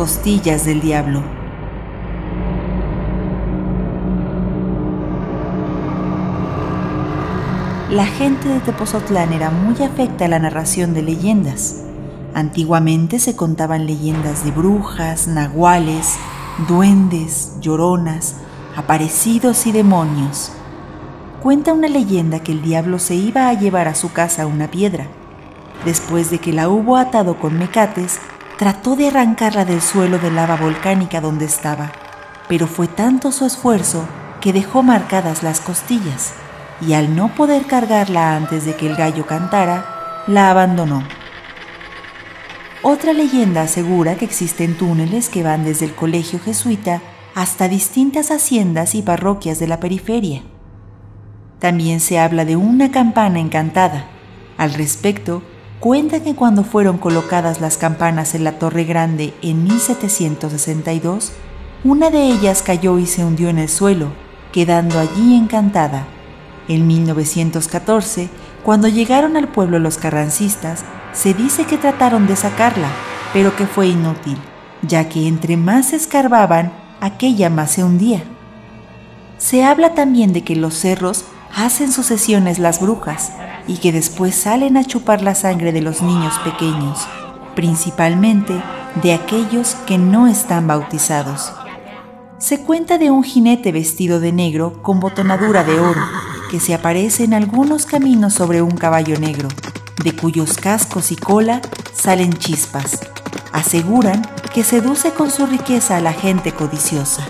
costillas del diablo. La gente de Tepozotlán era muy afecta a la narración de leyendas. Antiguamente se contaban leyendas de brujas, nahuales, duendes, lloronas, aparecidos y demonios. Cuenta una leyenda que el diablo se iba a llevar a su casa una piedra. Después de que la hubo atado con mecates, trató de arrancarla del suelo de lava volcánica donde estaba, pero fue tanto su esfuerzo que dejó marcadas las costillas y al no poder cargarla antes de que el gallo cantara, la abandonó. Otra leyenda asegura que existen túneles que van desde el colegio jesuita hasta distintas haciendas y parroquias de la periferia. También se habla de una campana encantada. Al respecto, cuenta que cuando fueron colocadas las campanas en la Torre Grande en 1762, una de ellas cayó y se hundió en el suelo, quedando allí encantada. En 1914, cuando llegaron al pueblo los carrancistas, se dice que trataron de sacarla, pero que fue inútil, ya que entre más escarbaban, aquella más se hundía. Se habla también de que los cerros hacen sucesiones las brujas y que después salen a chupar la sangre de los niños pequeños, principalmente de aquellos que no están bautizados. Se cuenta de un jinete vestido de negro con botonadura de oro, que se aparece en algunos caminos sobre un caballo negro, de cuyos cascos y cola salen chispas. Aseguran que seduce con su riqueza a la gente codiciosa.